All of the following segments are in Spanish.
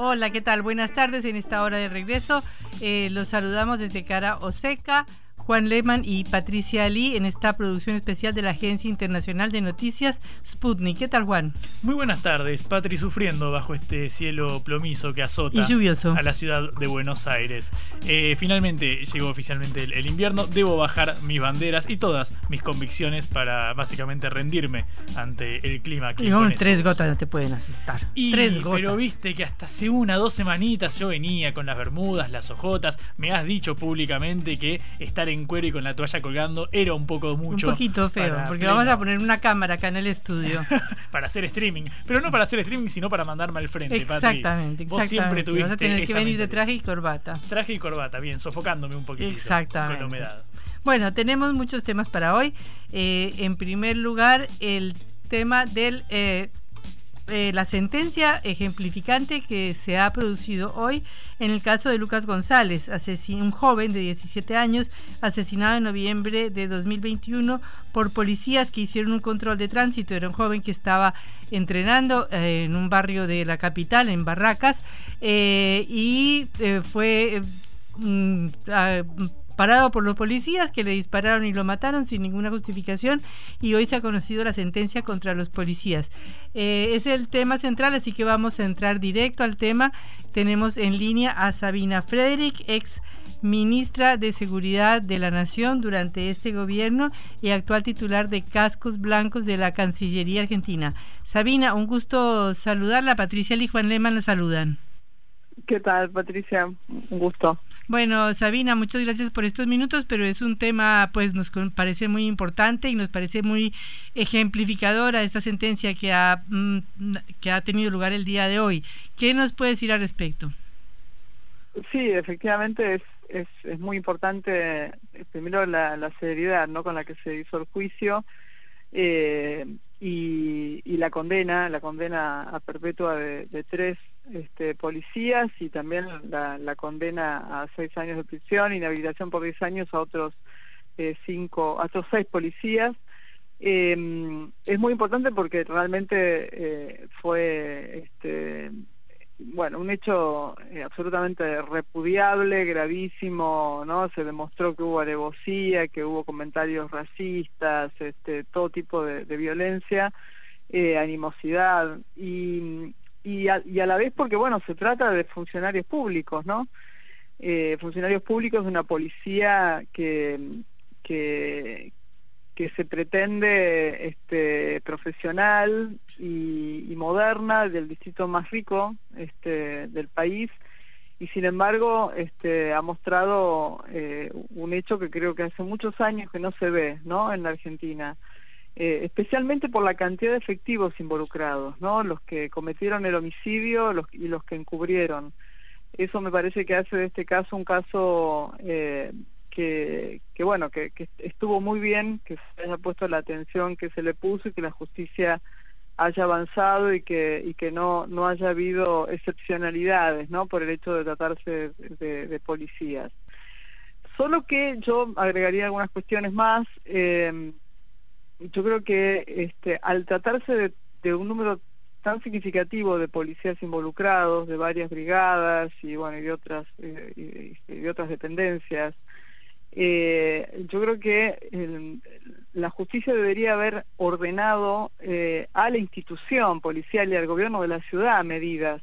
Hola, ¿qué tal? Buenas tardes en esta hora de regreso. Eh, los saludamos desde Cara Oseca. Juan Lehmann y Patricia Ali en esta producción especial de la Agencia Internacional de Noticias Sputnik. ¿Qué tal, Juan? Muy buenas tardes. Patri sufriendo bajo este cielo plomizo que azota y lluvioso. a la ciudad de Buenos Aires. Eh, finalmente llegó oficialmente el, invierno. Debo bajar mis banderas y todas mis convicciones para básicamente rendirme ante el clima. Que y tres gotas no te pueden asustar. tres gotas. Pero viste que hasta hace una, dos semanitas yo venía con las bermudas, las ojotas. Me has dicho públicamente que estar en en cuero y con la toalla colgando era un poco mucho. Un poquito feo, porque vamos a poner una cámara acá en el estudio. para hacer streaming. Pero no para hacer streaming, sino para mandarme al frente, Exactamente, Vos siempre tuviste Vas a tener que venir de traje y corbata. Traje y corbata, bien, sofocándome un poquito Exactamente. con la humedad. Bueno, tenemos muchos temas para hoy. Eh, en primer lugar, el tema del eh, eh, la sentencia ejemplificante que se ha producido hoy en el caso de Lucas González, un joven de 17 años asesinado en noviembre de 2021 por policías que hicieron un control de tránsito. Era un joven que estaba entrenando eh, en un barrio de la capital, en Barracas, eh, y fue mm, parado por los policías que le dispararon y lo mataron sin ninguna justificación y hoy se ha conocido la sentencia contra los policías. Eh, es el tema central, así que vamos a entrar directo al tema. Tenemos en línea a Sabina Frederick, ex ministra de Seguridad de la Nación durante este gobierno y actual titular de Cascos Blancos de la Cancillería Argentina. Sabina, un gusto saludarla. Patricia y Juan la saludan. ¿Qué tal, Patricia? Un gusto. Bueno, Sabina, muchas gracias por estos minutos, pero es un tema, pues, nos parece muy importante y nos parece muy ejemplificadora esta sentencia que ha, mm, que ha tenido lugar el día de hoy. ¿Qué nos puede decir al respecto? Sí, efectivamente es, es, es muy importante, eh, primero, la, la, seriedad ¿no? con la que se hizo el juicio eh, y, y, la condena, la condena a perpetua de, de tres este, policías y también la, condena a seis años de prisión, inhabilitación por diez años a otros eh, cinco, a otros seis policías. Em, es muy importante porque realmente eh, fue este, bueno, un hecho eh, absolutamente repudiable, gravísimo, ¿no? Se demostró que hubo alevosía, que hubo comentarios racistas, este, todo tipo de, de violencia, animosidad, y, y a, y a la vez porque, bueno, se trata de funcionarios públicos, ¿no? Eh, funcionarios públicos de una policía que, que, que se pretende este, profesional y, moderna del distrito más rico este, del país y sin embargo este, ha mostrado eh, un hecho que creo que hace muchos años que no se ve ¿no? en la Argentina eh, especialmente por la cantidad de efectivos involucrados, ¿no? Los que cometieron el homicidio y los que encubrieron. Eso me parece que hace de este caso un caso eh, que, que, bueno, que, estuvo muy bien, que se haya puesto la atención que se le puso y que la justicia haya avanzado y que, no, no haya habido excepcionalidades, ¿no? Por el hecho de tratarse de, de policías. Solo que yo agregaría algunas cuestiones más. Eh, yo creo que este, al tratarse de, un número tan significativo de policías involucrados, de varias brigadas y bueno y de otras eh, de otras dependencias, eh, yo creo que la justicia debería haber ordenado eh, a la institución policial y al gobierno de la ciudad medidas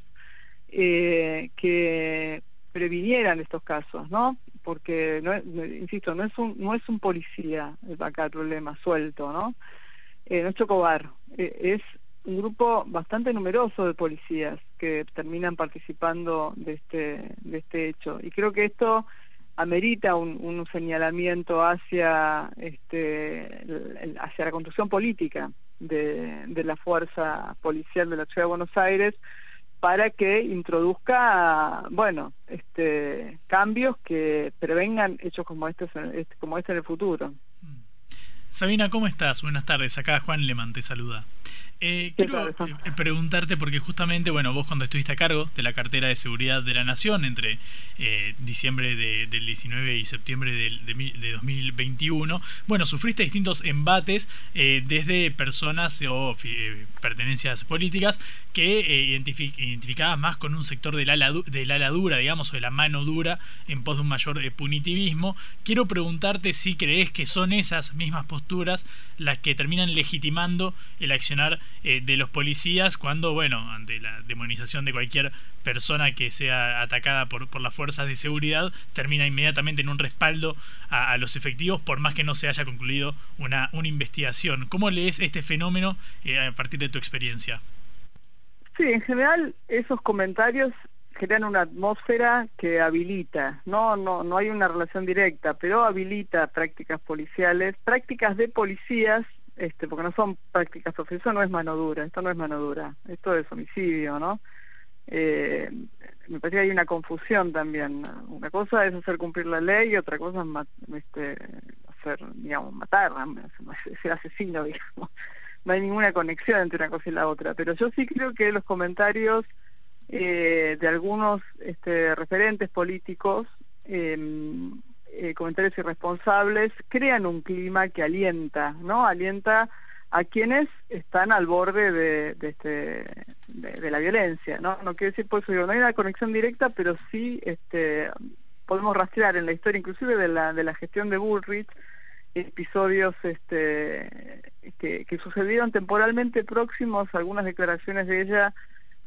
que previnieran estos casos, ¿no? Porque, insisto, no es, un, no es un policía acá el problema, suelto, ¿no? Eh, no es Chocobar, eh, es un grupo bastante numeroso de policías que terminan participando de este, de este hecho. Y creo que esto amerita un, un señalamiento hacia, este, hacia la construcción política de, de la fuerza policial de la Ciudad de Buenos Aires, para que introduzca, bueno, este, cambios que prevengan hechos como este, como este en el futuro. Sabina, ¿cómo estás? Buenas tardes. Acá Juan Leman te saluda. Eh, quiero eh, preguntarte porque justamente, bueno, vos cuando estuviste a cargo de la cartera de seguridad de la Nación entre eh, diciembre del 19 y septiembre del, de, 2021, bueno, sufriste distintos embates desde personas o pertenencias políticas que identificadas más con un sector del ala, del ala dura, digamos, o de la mano dura en pos de un mayor punitivismo. Quiero preguntarte si crees que son esas mismas posturas las que terminan legitimando el accionar eh, de los policías cuando, bueno, ante la demonización de cualquier persona que sea atacada por, por las fuerzas de seguridad, termina inmediatamente en un respaldo a, los efectivos por más que no se haya concluido una, una investigación. ¿Cómo lees este fenómeno eh, a partir de tu experiencia? Sí, en general esos comentarios crean una atmósfera que habilita, no, no, no hay una relación directa, pero habilita prácticas policiales, prácticas de policías este, porque no son prácticas profesionales, no es mano dura, esto no es mano dura, esto es homicidio, ¿no? Eh, me parece que hay una confusión también. Una cosa es hacer cumplir la ley y otra cosa es este, hacer, digamos, matar, ser asesino, digamos. No hay ninguna conexión entre una cosa y la otra. Pero yo sí creo que los comentarios eh, de algunos este, referentes políticos eh, eh, comentarios irresponsables crean un clima que alienta, ¿no? Alienta a quienes están al borde de, este, de, la violencia, ¿no? No quiere decir, por eso digo, no hay una conexión directa, pero sí este, podemos rastrear en la historia, inclusive de la, de la gestión de Bullrich, episodios este, que, que sucedieron temporalmente próximos, algunas declaraciones de ella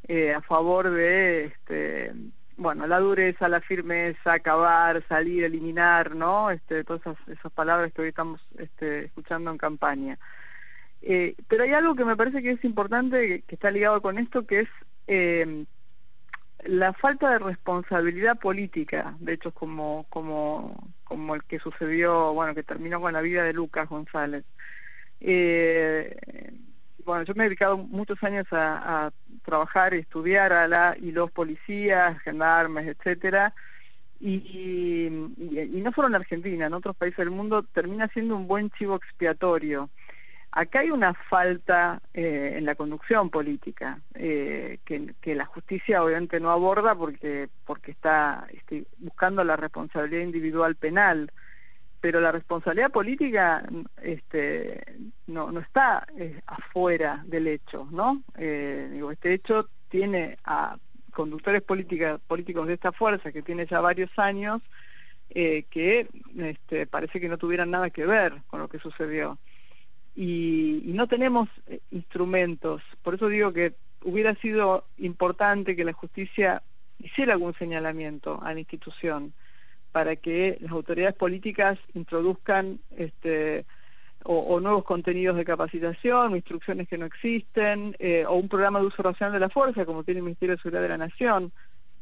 eh, a favor de este, bueno, la dureza, la firmeza, acabar, salir, eliminar, ¿no? Este, todas esas, palabras que hoy estamos este, escuchando en campaña. Eh, pero hay algo que me parece que es importante, que, está ligado con esto, que es eh, la falta de responsabilidad política, de hecho, como, como, como el que sucedió, bueno, que terminó con la vida de Lucas González. Eh, bueno, yo me he dedicado muchos años a, trabajar y estudiar a la y los policías, gendarmes, etcétera, y, no solo en Argentina, en otros países del mundo termina siendo un buen chivo expiatorio. Acá hay una falta eh, en la conducción política eh, que, que, la justicia obviamente no aborda porque porque está este, buscando la responsabilidad individual penal pero la responsabilidad política este, no, no está eh, afuera del hecho, ¿no? Eh, este hecho tiene a conductores política, políticos de esta fuerza que tiene ya varios años eh, que este, parece que no tuvieran nada que ver con lo que sucedió. Y, y no tenemos instrumentos, por eso digo que hubiera sido importante que la justicia hiciera algún señalamiento a la institución para que las autoridades políticas introduzcan este, o, nuevos contenidos de capacitación, instrucciones que no existen, eh, o un programa de uso racional de la fuerza, como tiene el Ministerio de Seguridad de la Nación,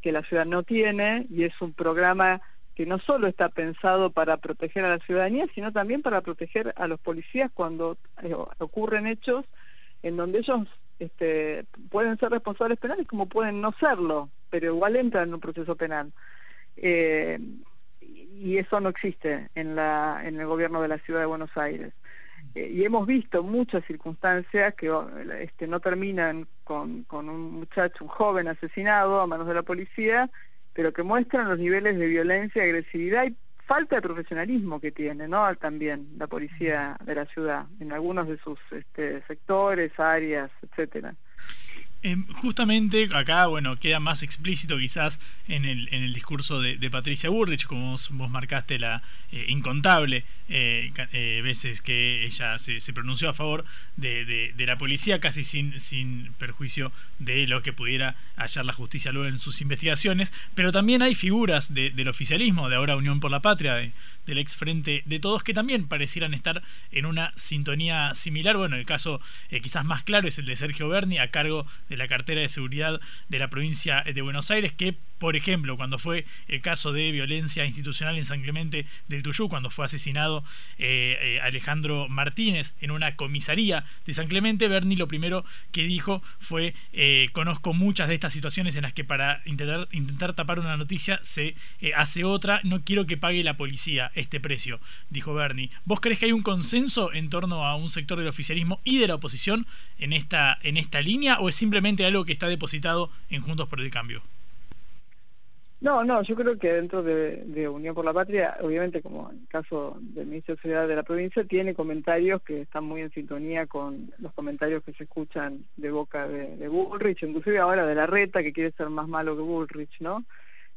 que la ciudad no tiene, y es un programa que no solo está pensado para proteger a la ciudadanía, sino también para proteger a los policías cuando eh, ocurren hechos en donde ellos este, pueden ser responsables penales como pueden no serlo, pero igual entran en un proceso penal. Eh, y eso no existe en, la, en el gobierno de la ciudad de Buenos Aires. Eh, y hemos visto muchas circunstancias que este, no terminan con, con un muchacho, un joven asesinado a manos de la policía, pero que muestran los niveles de violencia, agresividad y falta de profesionalismo que tiene ¿no? también la policía de la ciudad en algunos de sus este, sectores, áreas, etcétera. Em, justamente acá, bueno, queda más explícito quizás en el, en el discurso de, Patricia Burrich, como vos, marcaste la eh, incontable eh, eh, veces que ella se, se pronunció a favor de, de, la policía, casi sin, sin perjuicio de lo que pudiera hallar la justicia luego en sus investigaciones. Pero también hay figuras del oficialismo, de ahora Unión por la Patria, del ex Frente de Todos, que también parecieran estar en una sintonía similar. Bueno, el caso quizás más claro es el de Sergio Berni, a cargo de la cartera de seguridad de la provincia de Buenos Aires, que por ejemplo, cuando fue el caso de violencia institucional en San Clemente del Tuyú, cuando fue asesinado eh, eh, Alejandro Martínez en una comisaría de San Clemente, Berni lo primero que dijo fue, eh, conozco muchas de estas situaciones en las que para intentar, intentar tapar una noticia se hace otra, no quiero que pague la policía este precio, dijo Berni. ¿Vos crees que hay un consenso en torno a un sector del oficialismo y de la oposición en esta, en esta línea o es simplemente algo que está depositado en Juntos por el Cambio? No, no, yo creo que dentro de, Unión por la Patria, obviamente como en el caso del Ministerio de Seguridad de la provincia, tiene comentarios que están muy en sintonía con los comentarios que se escuchan de boca de, Bullrich, inclusive ahora de la reta, que quiere ser más malo que Bullrich, ¿no?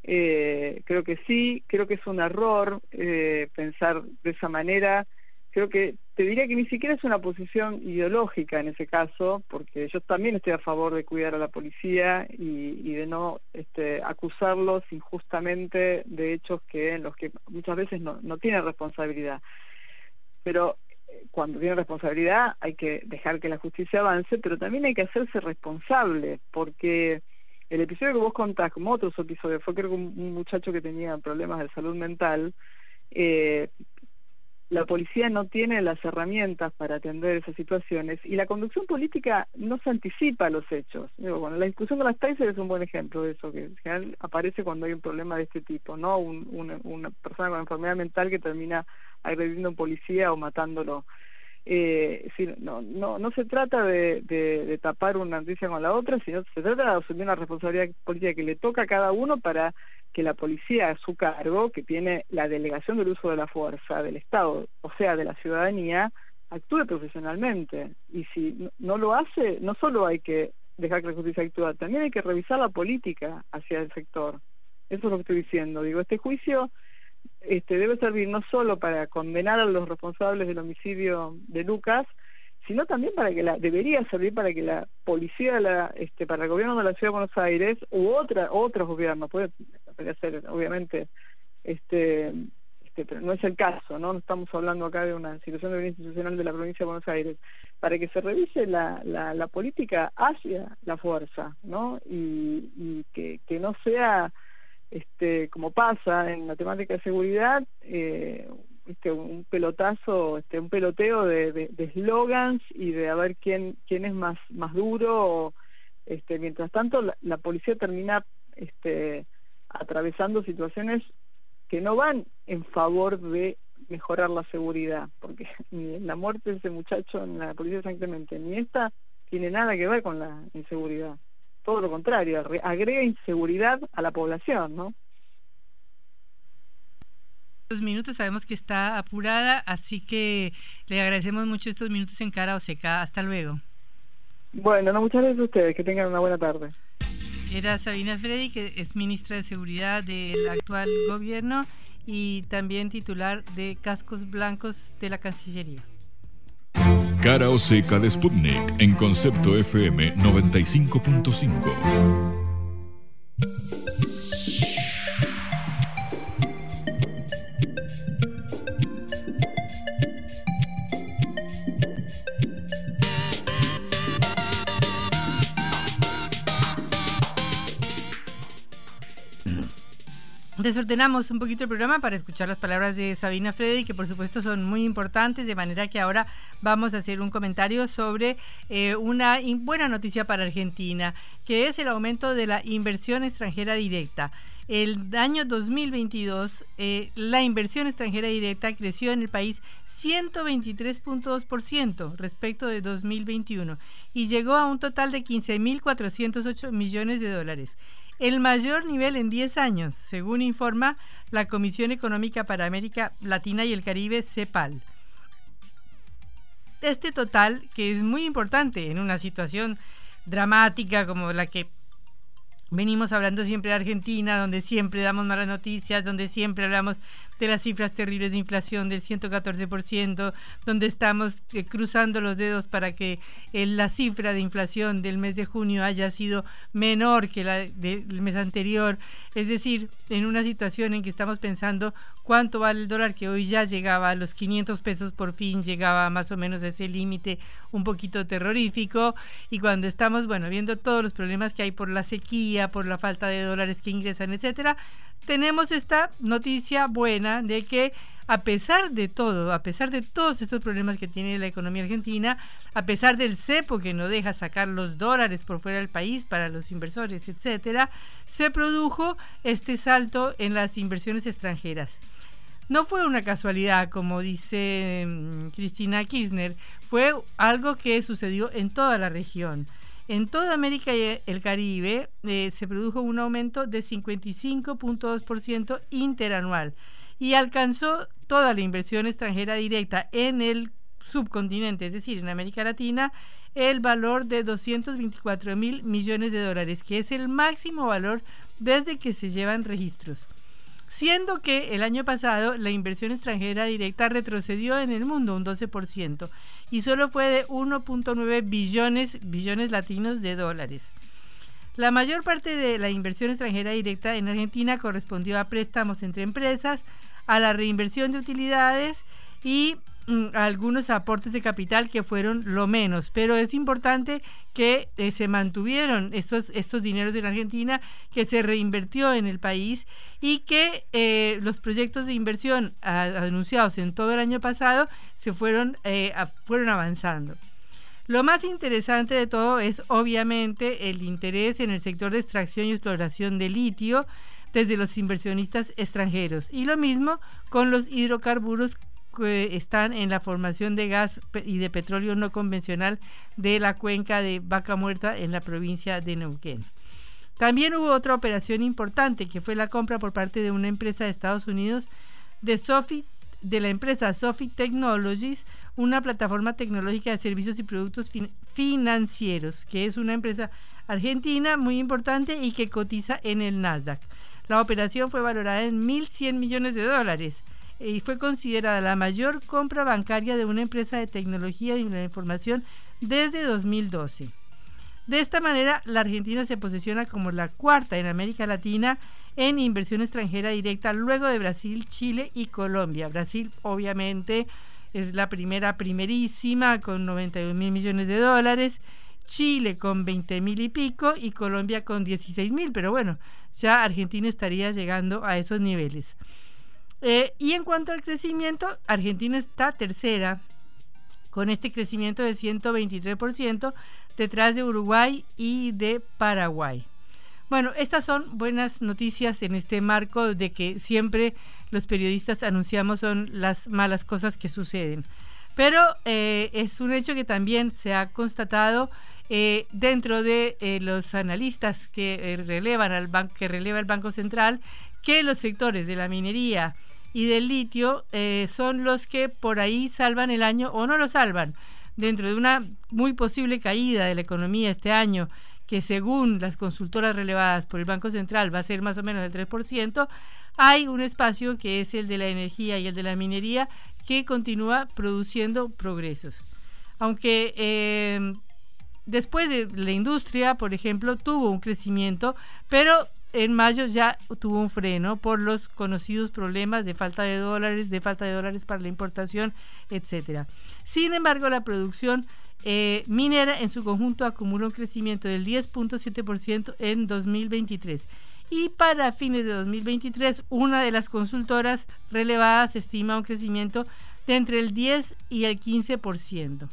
Eh, creo que sí, creo que es un error eh, pensar de esa manera creo que te diría que ni siquiera es una posición ideológica en ese caso, porque yo también estoy a favor de cuidar a la policía y, de no este, acusarlos injustamente de hechos que en los que muchas veces no, no tienen responsabilidad. Pero eh, cuando tienen responsabilidad hay que dejar que la justicia avance, pero también hay que hacerse responsable, porque el episodio que vos contás, como otros episodios, fue creo que un, muchacho que tenía problemas de salud mental, eh, la policía no tiene las herramientas para atender esas situaciones y la conducción política no se anticipa a los hechos. bueno, la discusión de las Tyser es un buen ejemplo de eso, que en general aparece cuando hay un problema de este tipo, ¿no? una persona con enfermedad mental que termina agrediendo a un policía o matándolo. Eh, no, no, no se trata de, de, tapar una noticia con la otra, sino se trata de asumir una responsabilidad política que le toca a cada uno para que la policía a su cargo, que tiene la delegación del uso de la fuerza del Estado, o sea, de la ciudadanía, actúe profesionalmente. Y si no lo hace, no solo hay que dejar que la justicia actúe, también hay que revisar la política hacia el sector. Eso es lo que estoy diciendo. Digo, este juicio este, debe servir no solo para condenar a los responsables del homicidio de Lucas, sino también para que la debería servir para que la policía la, este, para el gobierno de la ciudad de Buenos Aires u otra otros gobiernos puede, ser obviamente este, este pero no es el caso no estamos hablando acá de una situación de violencia institucional de la provincia de Buenos Aires para que se revise la, la, política hacia la fuerza no y, que, que no sea este como pasa en la temática de seguridad eh, este, un pelotazo, este, un peloteo de eslogans de, y de a ver quién, quién es más, más duro. este, mientras tanto, la, policía termina este, atravesando situaciones que no van en favor de mejorar la seguridad, porque ni la muerte de ese muchacho en la policía de San Clemente, ni esta tiene nada que ver con la inseguridad. Todo lo contrario, agrega inseguridad a la población, ¿no? minutos, sabemos que está apurada, así que le agradecemos mucho estos minutos en cara o seca. Hasta luego. Bueno, no, muchas gracias a ustedes, que tengan una buena tarde. Era Sabina Freddy, que es ministra de Seguridad del actual gobierno y también titular de Cascos Blancos de la Cancillería. Cara o seca de Sputnik en concepto FM 95.5. Desordenamos un poquito el programa para escuchar las palabras de Sabina Freddy, que por supuesto son muy importantes, de manera que ahora vamos a hacer un comentario sobre eh, una buena noticia para Argentina, que es el aumento de la inversión extranjera directa. El año 2022, eh, la inversión extranjera directa creció en el país 123.2% respecto de 2021 y llegó a un total de 15.408 millones de dólares el mayor nivel en 10 años, según informa la Comisión Económica para América Latina y el Caribe, CEPAL. Este total, que es muy importante en una situación dramática como la que venimos hablando siempre de Argentina, donde siempre damos malas noticias, donde siempre hablamos de las cifras terribles de inflación del 114%, donde estamos eh, cruzando los dedos para que eh, la cifra de inflación del mes de junio haya sido menor que la del mes anterior. Es decir, en una situación en que estamos pensando cuánto vale el dólar, que hoy ya llegaba a los 500 pesos por fin, llegaba más o menos a ese límite un poquito terrorífico, y cuando estamos, bueno, viendo todos los problemas que hay por la sequía, por la falta de dólares que ingresan, etcétera, tenemos esta noticia buena de que a pesar de todo, a pesar de todos estos problemas que tiene la economía argentina, a pesar del cepo que no deja sacar los dólares por fuera del país para los inversores, etcétera, se produjo este salto en las inversiones extranjeras. No fue una casualidad, como dice mm, Cristina Kirchner, fue algo que sucedió en toda la región. En toda América y el Caribe eh, se produjo un aumento de 55.2% interanual y alcanzó toda la inversión extranjera directa en el subcontinente, es decir, en América Latina, el valor de 224 mil millones de dólares, que es el máximo valor desde que se llevan registros siendo que el año pasado la inversión extranjera directa retrocedió en el mundo un 12% y solo fue de 1.9 billones, billones latinos de dólares. La mayor parte de la inversión extranjera directa en Argentina correspondió a préstamos entre empresas, a la reinversión de utilidades y Mm, algunos aportes de capital que fueron lo menos, pero es importante que eh, se mantuvieron estos, estos dineros en Argentina, que se reinvirtió en el país y que eh, los proyectos de inversión anunciados en todo el año pasado se fueron, eh, fueron avanzando. Lo más interesante de todo es obviamente el interés en el sector de extracción y exploración de litio desde los inversionistas extranjeros y lo mismo con los hidrocarburos que están en la formación de gas y de petróleo no convencional de la cuenca de Vaca Muerta en la provincia de Neuquén. También hubo otra operación importante que fue la compra por parte de una empresa de Estados Unidos de Sophie de la empresa Sophie Technologies, una plataforma tecnológica de servicios y productos financieros, que es una empresa argentina muy importante y que cotiza en el Nasdaq. La operación fue valorada en 1.100 millones de dólares y fue considerada la mayor compra bancaria de una empresa de tecnología y la información desde 2012. De esta manera, la Argentina se posiciona como la cuarta en América Latina en inversión extranjera directa, luego de Brasil, Chile y Colombia. Brasil, obviamente, es la primera, primerísima, con 91 mil millones de dólares. Chile con 20 mil y pico y Colombia con 16 mil, pero bueno, ya Argentina estaría llegando a esos niveles. Eh, y en cuanto al crecimiento, Argentina está tercera con este crecimiento del 123% detrás de Uruguay y de Paraguay. Bueno, estas son buenas noticias en este marco de que siempre los periodistas anunciamos son las malas cosas que suceden. Pero eh, es un hecho que también se ha constatado eh, dentro de los analistas que relevan al banco, que releva el Banco Central, que los sectores de la minería, y del litio eh, son los que por ahí salvan el año o no lo salvan. Dentro de una muy posible caída de la economía este año, que según las consultoras relevadas por el Banco Central va a ser más o menos del 3%, hay un espacio que es el de la energía y el de la minería que continúa produciendo progresos. Aunque eh, después de la industria, por ejemplo, tuvo un crecimiento, pero en mayo ya tuvo un freno por los conocidos problemas de falta de dólares, de falta de dólares para la importación, etcétera. Sin embargo, la producción eh, minera en su conjunto acumuló un crecimiento del 10.7% en 2023. Y para fines de 2023, una de las consultoras relevadas estima un crecimiento de entre el 10 y el 15%.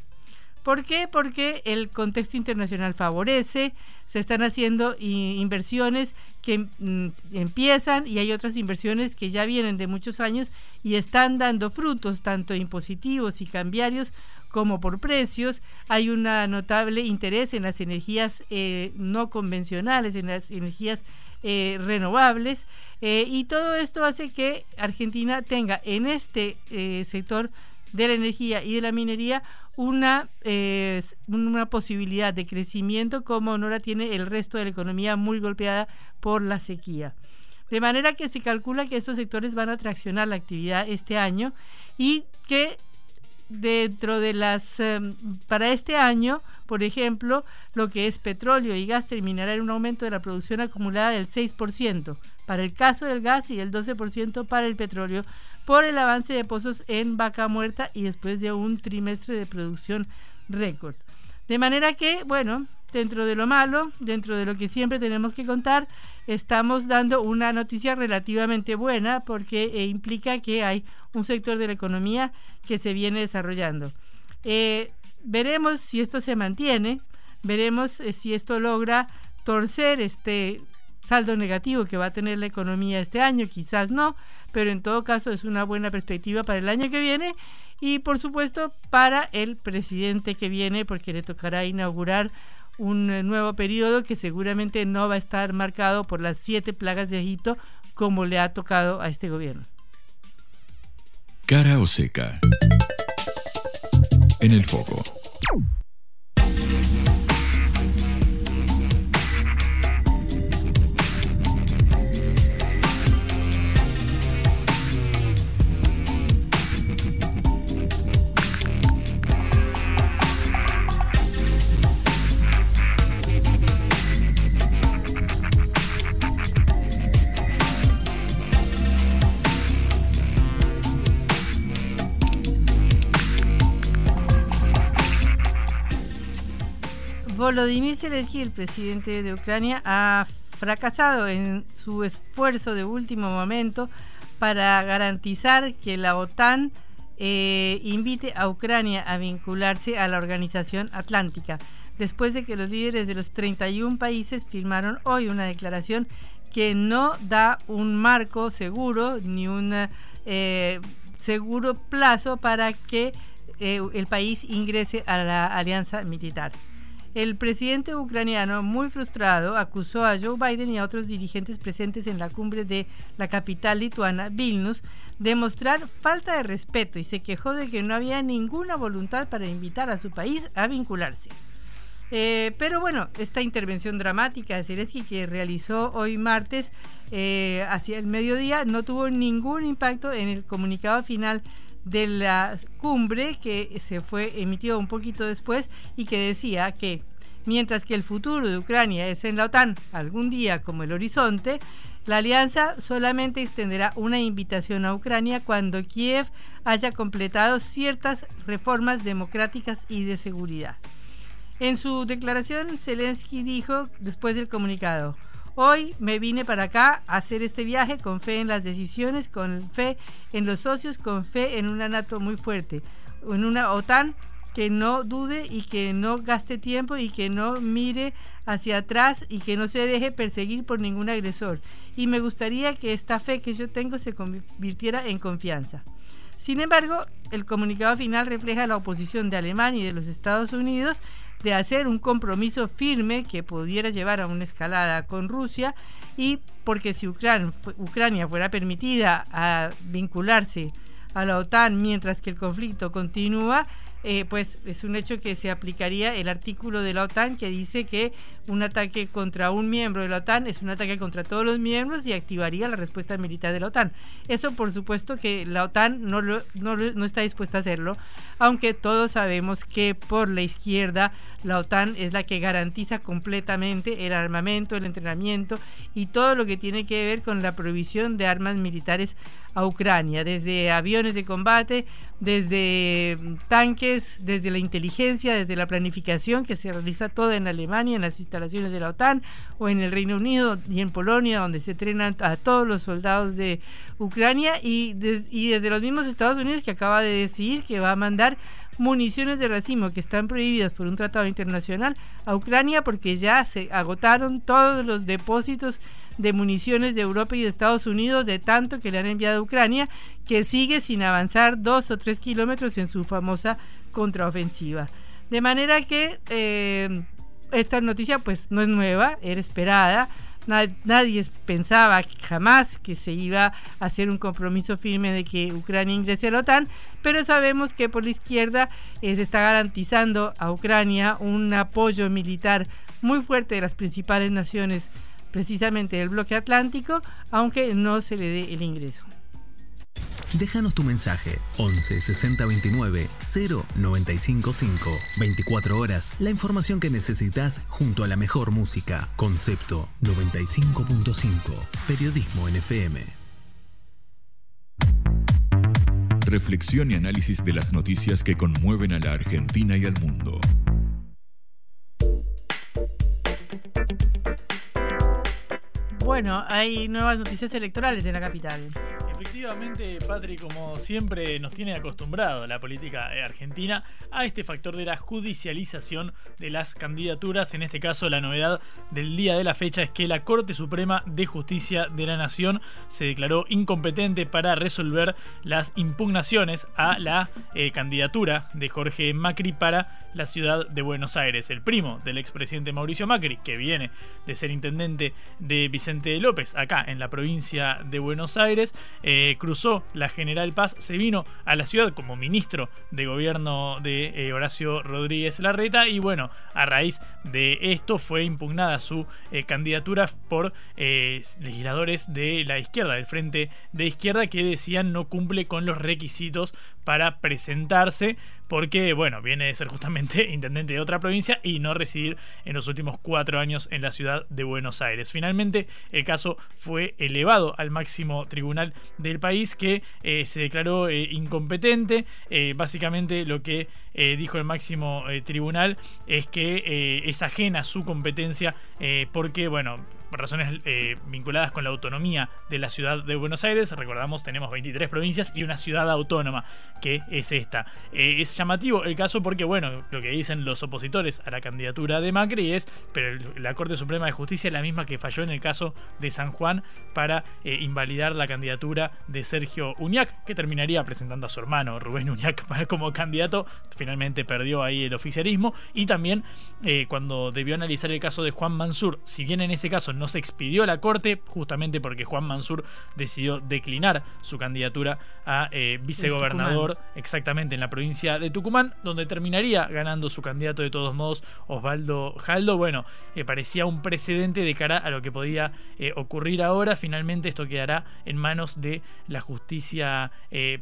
¿Por qué? Porque el contexto internacional favorece, se están haciendo inversiones que mm, empiezan y hay otras inversiones que ya vienen de muchos años y están dando frutos, tanto impositivos y cambiarios como por precios. Hay un notable interés en las energías eh, no convencionales, en las energías eh, renovables eh, y todo esto hace que Argentina tenga en este sector de la energía y de la minería una, eh, una posibilidad de crecimiento como no la tiene el resto de la economía muy golpeada por la sequía. De manera que se calcula que estos sectores van a traccionar la actividad este año y que dentro de las em, para este año, por ejemplo, lo que es petróleo y gas terminará en un aumento de la producción acumulada del 6% para el caso del gas y el 12% para el petróleo por el avance de pozos en vaca muerta y después de un trimestre de producción récord. De manera que, bueno, dentro de lo malo, dentro de lo que siempre tenemos que contar, estamos dando una noticia relativamente buena porque eh, implica que hay un sector de la economía que se viene desarrollando. Eh, veremos si esto se mantiene, veremos eh, si esto logra torcer este saldo negativo que va a tener la economía este año, quizás no, pero en todo caso es una buena perspectiva para el año que viene y por supuesto para el presidente que viene porque le tocará inaugurar un eh, nuevo periodo que seguramente no va a estar marcado por las siete plagas de Egipto como le ha tocado a este gobierno. Cara o seca. En el foco. Volodymyr Zelensky, el presidente de Ucrania, ha fracasado en su esfuerzo de último momento para garantizar que la OTAN eh, invite a Ucrania a vincularse a la Organización Atlántica, después de que los líderes de los 31 países firmaron hoy una declaración que no da un marco seguro ni un eh, seguro plazo para que eh, el país ingrese a la alianza militar. El presidente ucraniano, muy frustrado, acusó a Joe Biden y a otros dirigentes presentes en la cumbre de la capital lituana, Vilnius, de mostrar falta de respeto y se quejó de que no había ninguna voluntad para invitar a su país a vincularse. Eh, pero bueno, esta intervención dramática de Zelensky que realizó hoy martes eh, hacia el mediodía no tuvo ningún impacto en el comunicado final de la cumbre que se fue emitido un poquito después y que decía que mientras que el futuro de Ucrania es en la OTAN algún día como el horizonte, la alianza solamente extenderá una invitación a Ucrania cuando Kiev haya completado ciertas reformas democráticas y de seguridad. En su declaración, Zelensky dijo después del comunicado, Hoy me vine para acá a hacer este viaje con fe en las decisiones, con fe en los socios, con fe en una NATO muy fuerte, en una OTAN que no dude y que no gaste tiempo y que no mire hacia atrás y que no se deje perseguir por ningún agresor. Y me gustaría que esta fe que yo tengo se convirtiera en confianza. Sin embargo, el comunicado final refleja la oposición de Alemania y de los Estados Unidos de hacer un compromiso firme que pudiera llevar a una escalada con Rusia y porque si Ucrania, fuera permitida a vincularse a la OTAN mientras que el conflicto continúa, eh, pues es un hecho que se aplicaría el artículo de la OTAN que dice que un ataque contra un miembro de la OTAN es un ataque contra todos los miembros y activaría la respuesta militar de la OTAN. Eso por supuesto que la OTAN no, no, no está dispuesta a hacerlo, aunque todos sabemos que por la izquierda la OTAN es la que garantiza completamente el armamento, el entrenamiento y todo lo que tiene que ver con la provisión de armas militares a Ucrania, desde aviones de combate, desde tanques, desde la inteligencia, desde la planificación que se realiza toda en Alemania, en las instalaciones de la OTAN, o en el Reino Unido y en Polonia, donde se entrenan a todos los soldados de Ucrania, y, desde los mismos Estados Unidos que acaba de decidir que va a mandar municiones de racimo que están prohibidas por un tratado internacional a Ucrania porque ya se agotaron todos los depósitos de municiones de Europa y de Estados Unidos, de tanto que le han enviado a Ucrania, que sigue sin avanzar dos o tres kilómetros en su famosa contraofensiva. De manera que eh, esta noticia pues no es nueva, era esperada, nadie pensaba jamás que se iba a hacer un compromiso firme de que Ucrania ingrese a la OTAN, pero sabemos que por la izquierda eh, se está garantizando a Ucrania un apoyo militar muy fuerte de las principales naciones, precisamente del bloque atlántico, aunque no se le dé el ingreso. Déjanos tu mensaje 11 60 29 0955. 24 horas, la información que necesitas junto a la mejor música. Concepto 95.5. Periodismo en FM. Reflexión y análisis de las noticias que conmueven a la Argentina y al mundo. Bueno, hay nuevas noticias electorales en la capital. Efectivamente, Patrick, como siempre nos tiene acostumbrado la política eh, argentina a este factor de la judicialización de las candidaturas. En este caso, la novedad del día de la fecha es que la Corte Suprema de Justicia de la Nación se declaró incompetente para resolver las impugnaciones a la eh, candidatura de Jorge Macri para la ciudad de Buenos Aires. El primo del expresidente Mauricio Macri, que viene de ser intendente de Vicente López, acá en la provincia de Buenos Aires, eh, cruzó la General Paz, se vino a la ciudad como ministro de gobierno de eh, Horacio Rodríguez Larreta y bueno, a raíz de esto fue impugnada su eh, candidatura por legisladores de la izquierda, del frente de izquierda, que decían no cumple con los requisitos para presentarse porque, bueno, viene de ser justamente intendente de otra provincia y no residir en los últimos cuatro años en la ciudad de Buenos Aires. Finalmente, el caso fue elevado al máximo tribunal del país que eh, se declaró eh, incompetente. Eh, básicamente lo que dijo el máximo tribunal es que es ajena su competencia porque, bueno, razones eh, vinculadas con la autonomía de la ciudad de Buenos Aires. Recordamos, tenemos 23 provincias y una ciudad autónoma, que es esta. Eh, es llamativo el caso porque, bueno, lo que dicen los opositores a la candidatura de Macri es, pero la Corte Suprema de Justicia es la misma que falló en el caso de San Juan para eh, invalidar la candidatura de Sergio Uñac, que terminaría presentando a su hermano Rubén Uñac como candidato. Finalmente perdió ahí el oficialismo. Y también cuando debió analizar el caso de Juan Mansur, si bien en ese caso no se expidió la corte, justamente porque Juan Mansur decidió declinar su candidatura a eh, vicegobernador, exactamente en la provincia de Tucumán, donde terminaría ganando su candidato de todos modos, Osvaldo Jaldo. Bueno, eh, parecía un precedente de cara a lo que podía eh, ocurrir ahora. Finalmente esto quedará en manos de la justicia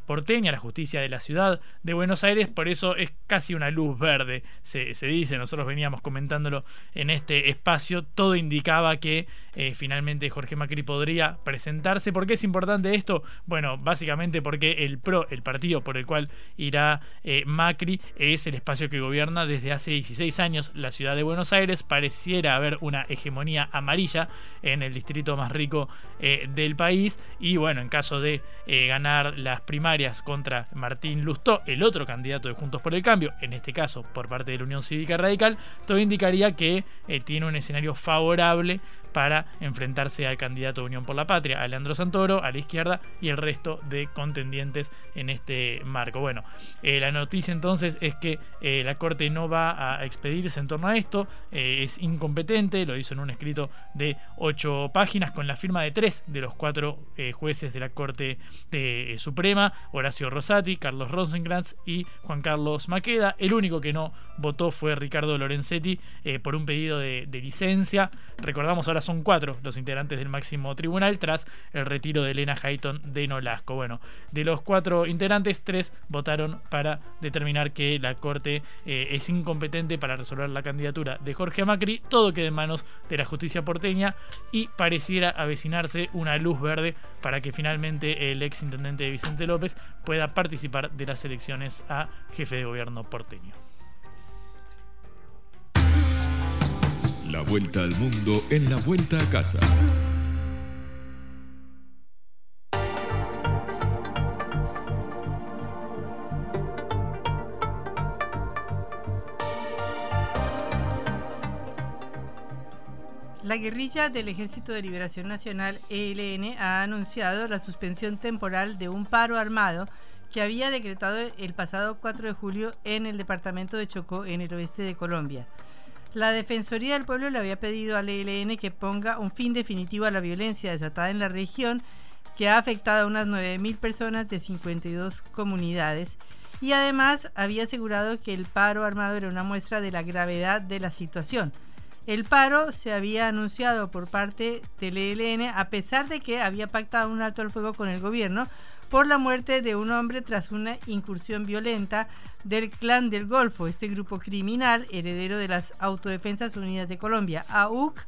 porteña, la justicia de la ciudad de Buenos Aires, por eso es casi una luz verde, se, se dice, nosotros veníamos comentándolo en este espacio, todo indicaba que eh, finalmente Jorge Macri podría presentarse. ¿Por qué es importante esto? Bueno, básicamente porque el PRO, el partido por el cual irá eh, Macri, es el espacio que gobierna desde hace 16 años la ciudad de Buenos Aires. Pareciera haber una hegemonía amarilla en el distrito más rico eh, del país. Y bueno, en caso de ganar las primarias contra Martín Lustó, el otro candidato de Juntos por el Cambio, en este caso por parte de la Unión Cívica Radical, todo indicaría que tiene un escenario favorable para enfrentarse al candidato de Unión por la Patria, a Leandro Santoro, a la izquierda y el resto de contendientes en este marco. Bueno, eh, la noticia entonces es que eh, la Corte no va a expedirse en torno a esto, eh, es incompetente, lo hizo en un escrito de ocho páginas con la firma de tres de los cuatro jueces de la Corte Suprema, Horacio Rosati, Carlos Rosenkrantz y Juan Carlos Maqueda. El único que no votó fue Ricardo Lorenzetti por un pedido de, de licencia. Recordamos ahora son cuatro los integrantes del máximo tribunal tras el retiro de Elena Hayton de Nolasco. Bueno, de los cuatro integrantes, tres votaron para determinar que la Corte eh, es incompetente para resolver la candidatura de Jorge Macri. Todo queda en manos de la justicia porteña y pareciera avecinarse una luz verde para que finalmente el ex intendente de Vicente López pueda participar de las elecciones a jefe de gobierno porteño. La vuelta al mundo en la vuelta a casa. La guerrilla del Ejército de Liberación Nacional, ELN, ha anunciado la suspensión temporal de un paro armado que había decretado el pasado 4 de julio en el departamento de Chocó, en el oeste de Colombia. La Defensoría del Pueblo le había pedido al ELN que ponga un fin definitivo a la violencia desatada en la región, que ha afectado a unas 9.000 personas de 52 comunidades, y además había asegurado que el paro armado era una muestra de la gravedad de la situación. El paro se había anunciado por parte del ELN a pesar de que había pactado un alto al fuego con el gobierno por la muerte de un hombre tras una incursión violenta del Clan del Golfo, este grupo criminal heredero de las Autodefensas Unidas de Colombia, AUC,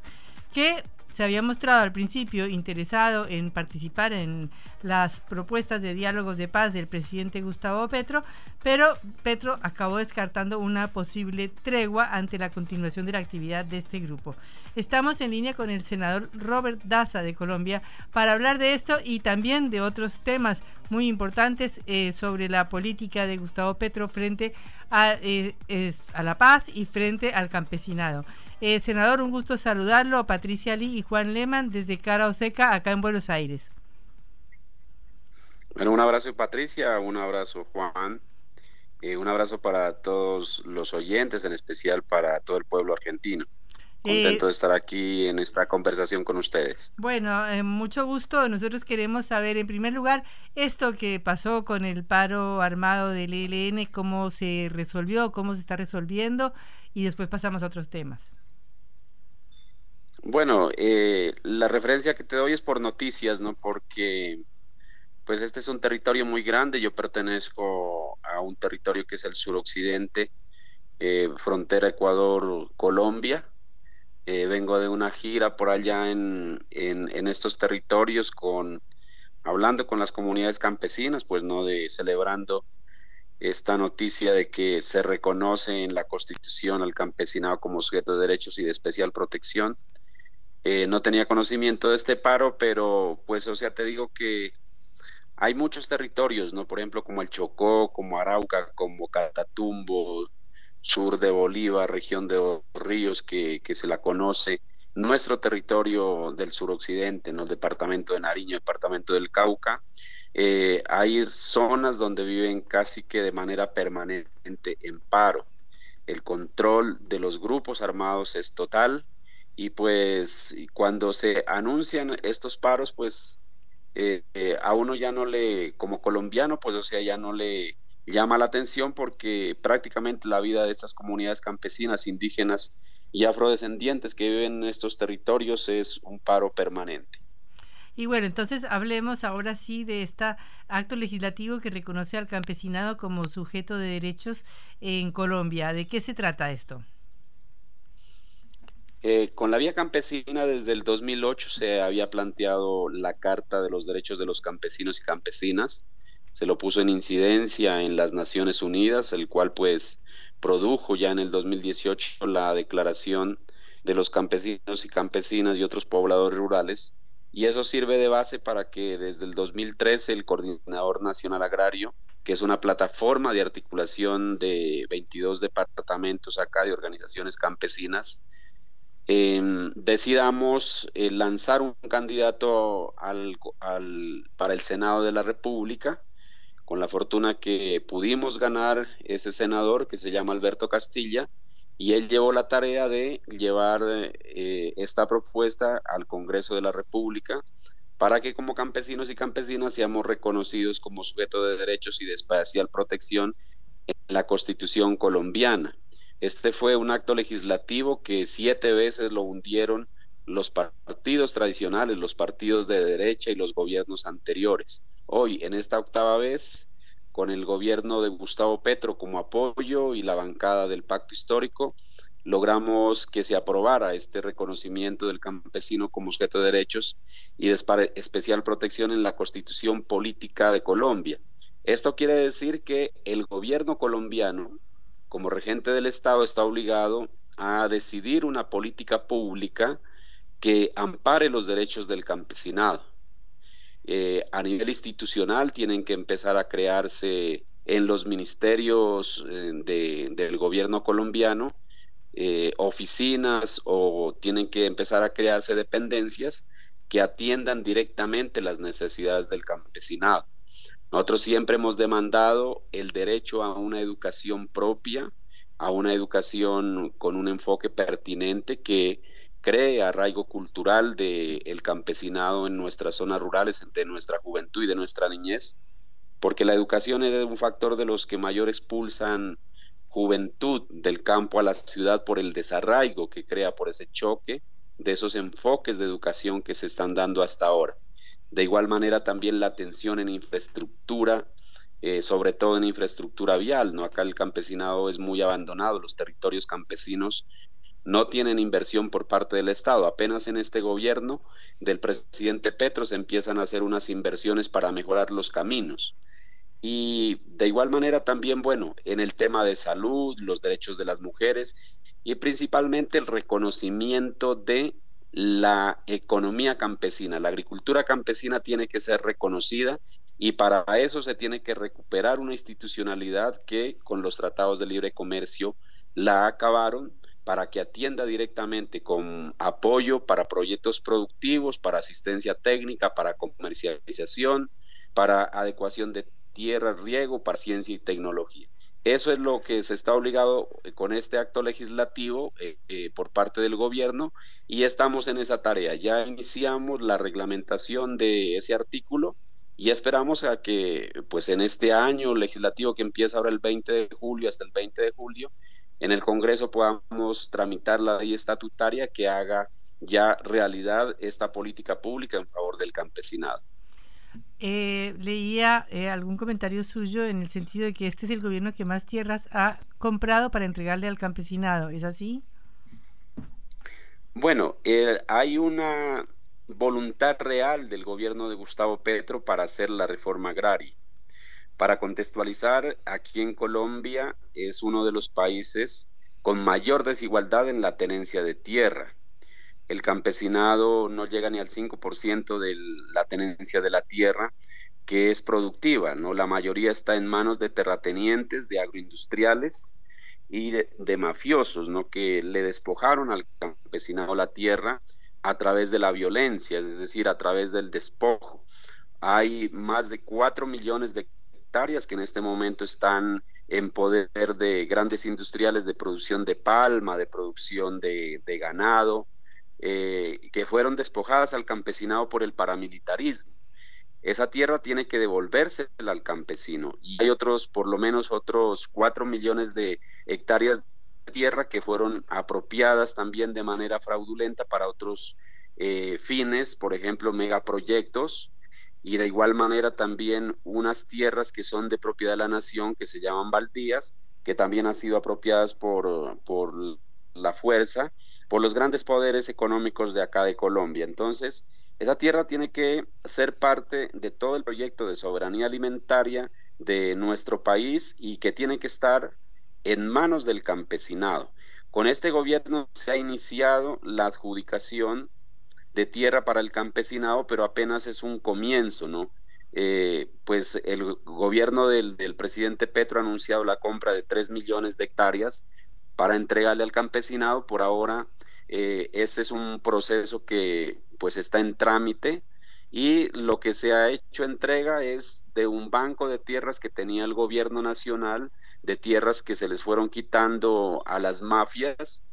que se había mostrado al principio interesado en participar en las propuestas de diálogos de paz del presidente Gustavo Petro, pero Petro acabó descartando una posible tregua ante la continuación de la actividad de este grupo. Estamos en línea con el senador Robert Daza de Colombia para hablar de esto y también de otros temas muy importantes eh, sobre la política de Gustavo Petro frente a, eh, a la paz y frente al campesinado. Eh, senador, un gusto saludarlo, Patricia Lee y Juan Lehmann desde Cara Oseca, acá en Buenos Aires. Bueno, un abrazo Patricia, un abrazo Juan, eh, un abrazo para todos los oyentes, en especial para todo el pueblo argentino. Contento de estar aquí en esta conversación con ustedes. Bueno, eh, mucho gusto. Nosotros queremos saber, en primer lugar, esto que pasó con el paro armado del ELN, cómo se resolvió, cómo se está resolviendo, y después pasamos a otros temas. Bueno, eh, la referencia que te doy es por noticias, ¿no? Porque pues este es un territorio muy grande, yo pertenezco a un territorio que es el suroccidente, eh, frontera Ecuador-Colombia. Eh, vengo de una gira por allá en, en, en, estos territorios con hablando con las comunidades campesinas, pues no de celebrando esta noticia de que se reconoce en la Constitución al campesinado como sujeto de derechos y de especial protección eh, no tenía conocimiento de este paro, pero pues, o sea, te digo que hay muchos territorios, ¿no? Por ejemplo, como el Chocó, como Arauca, como Catatumbo, sur de Bolívar, región de ríos que, que se la conoce, nuestro territorio del suroccidente, ¿no? El departamento de Nariño, departamento del Cauca, eh, hay zonas donde viven casi que de manera permanente en paro. El control de los grupos armados es total, y pues cuando se anuncian estos paros, pues eh, eh, a uno ya no le, como colombiano, pues o sea, ya no le llama la atención porque prácticamente la vida de estas comunidades campesinas, indígenas y afrodescendientes que viven en estos territorios es un paro permanente. Y bueno, entonces hablemos ahora sí de este acto legislativo que reconoce al campesinado como sujeto de derechos en Colombia. ¿De qué se trata esto? Eh, con la vía campesina desde el 2008 se había planteado la Carta de los Derechos de los Campesinos y Campesinas. Se lo puso en incidencia en las Naciones Unidas, el cual pues produjo ya en el 2018 la Declaración de los Campesinos y Campesinas y otros pobladores rurales. Y eso sirve de base para que desde el 2013 el Coordinador Nacional Agrario, que es una plataforma de articulación de 22 departamentos acá de organizaciones campesinas, Em, decidamos eh, lanzar un candidato al, para el Senado de la República, con la fortuna que pudimos ganar ese senador que se llama Alberto Castilla, y él llevó la tarea de llevar eh, esta propuesta al Congreso de la República para que como campesinos y campesinas seamos reconocidos como sujetos de derechos y de especial protección en la Constitución colombiana. Este fue un acto legislativo que siete veces lo hundieron los partidos tradicionales, los partidos de derecha y los gobiernos anteriores. Hoy, en esta octava vez, con el gobierno de Gustavo Petro como apoyo y la bancada del pacto histórico, logramos que se aprobara este reconocimiento del campesino como sujeto de derechos y de especial protección en la constitución política de Colombia. Esto quiere decir que el gobierno colombiano como regente del Estado está obligado a decidir una política pública que ampare los derechos del campesinado. Eh, a nivel institucional tienen que empezar a crearse en los ministerios eh, del gobierno colombiano eh, oficinas o tienen que empezar a crearse dependencias que atiendan directamente las necesidades del campesinado. Nosotros siempre hemos demandado el derecho a una educación propia a una educación con un enfoque pertinente que cree arraigo cultural del campesinado en nuestras zonas rurales, de nuestra juventud y de nuestra niñez, porque la educación es un factor de los que mayor expulsan juventud del campo a la ciudad por el desarraigo que crea, por ese choque de esos enfoques de educación que se están dando hasta ahora. De igual manera también la atención en infraestructura, eh, sobre todo en infraestructura vial, ¿no? Acá el campesinado es muy abandonado, los territorios campesinos no tienen inversión por parte del Estado. Apenas en este gobierno del presidente Petro se empiezan a hacer unas inversiones para mejorar los caminos. Y de igual manera también, bueno, en el tema de salud, los derechos de las mujeres y principalmente el reconocimiento de la economía campesina. La agricultura campesina tiene que ser reconocida y para eso se tiene que recuperar una institucionalidad que con los tratados de libre comercio la acabaron para que atienda directamente con apoyo para proyectos productivos, para asistencia técnica, para comercialización, para adecuación de tierra, riego, para ciencia y tecnología. Eso es lo que se está obligado eh, con este acto legislativo eh, eh, por parte del gobierno y estamos en esa tarea. Ya iniciamos la reglamentación de ese artículo y esperamos a que pues en este año legislativo que empieza ahora el 20 de julio hasta el 20 de julio en el Congreso podamos tramitar la ley estatutaria que haga ya realidad esta política pública en favor del campesinado. Eh, leía eh, algún comentario suyo en el sentido de que este es el gobierno que más tierras ha comprado para entregarle al campesinado. ¿Es así? Bueno, eh, hay una voluntad real del gobierno de Gustavo Petro para hacer la reforma agraria. Para contextualizar, aquí en Colombia es uno de los países con mayor desigualdad en la tenencia de tierra. El campesinado no llega ni al 5% de la tenencia de la tierra que es productiva, ¿no? La mayoría está en manos de terratenientes, de agroindustriales y de, mafiosos, ¿no? Que le despojaron al campesinado la tierra a través de la violencia, es decir, a través del despojo. Hay más de 4 millones de que en este momento están en poder de grandes industriales de producción de palma, de producción de, ganado, eh, que fueron despojadas al campesinado por el paramilitarismo. Esa tierra tiene que devolverse al campesino y hay otros, por lo menos otros cuatro millones de hectáreas de tierra que fueron apropiadas también de manera fraudulenta para otros eh, fines, por ejemplo, megaproyectos, y de igual manera también unas tierras que son de propiedad de la nación que se llaman baldías, que también han sido apropiadas por, por la fuerza, por los grandes poderes económicos de acá de Colombia. Entonces, esa tierra tiene que ser parte de todo el proyecto de soberanía alimentaria de nuestro país y que tiene que estar en manos del campesinado. Con este gobierno se ha iniciado la adjudicación de tierra para el campesinado, pero apenas es un comienzo, ¿no? Eh, pues el gobierno del, presidente Petro ha anunciado la compra de 3 millones de hectáreas para entregarle al campesinado. Por ahora, eh, ese es un proceso que pues está en trámite y lo que se ha hecho entrega es de un banco de tierras que tenía el gobierno nacional, de tierras que se les fueron quitando a las mafias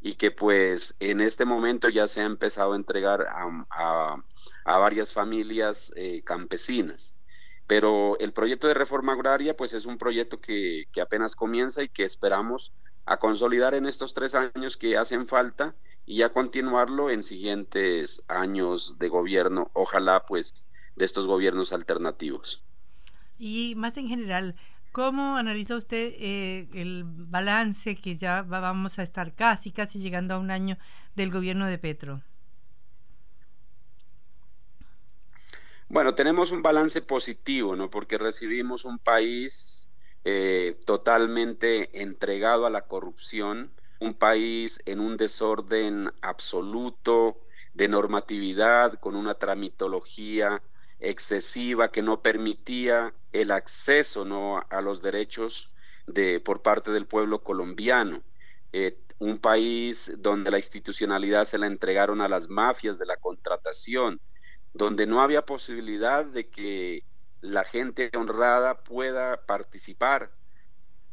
y que pues en este momento ya se ha empezado a entregar a, varias familias eh, campesinas. Pero el proyecto de reforma agraria pues es un proyecto que apenas comienza y que esperamos a consolidar en estos tres años que hacen falta y a continuarlo en siguientes años de gobierno, ojalá pues de estos gobiernos alternativos. Y más en general, ¿Cómo analiza usted eh, el balance que ya vamos a estar casi, casi llegando a un año del gobierno de Petro? Bueno, tenemos un balance positivo, ¿no? Porque recibimos un país eh, totalmente entregado a la corrupción, un país en un desorden absoluto de normatividad, con una tramitología excesiva que no permitía el acceso ¿no? a los derechos de, por parte del pueblo colombiano. Eh, un país donde la institucionalidad se la entregaron a las mafias de la contratación, donde no había posibilidad de que la gente honrada pueda participar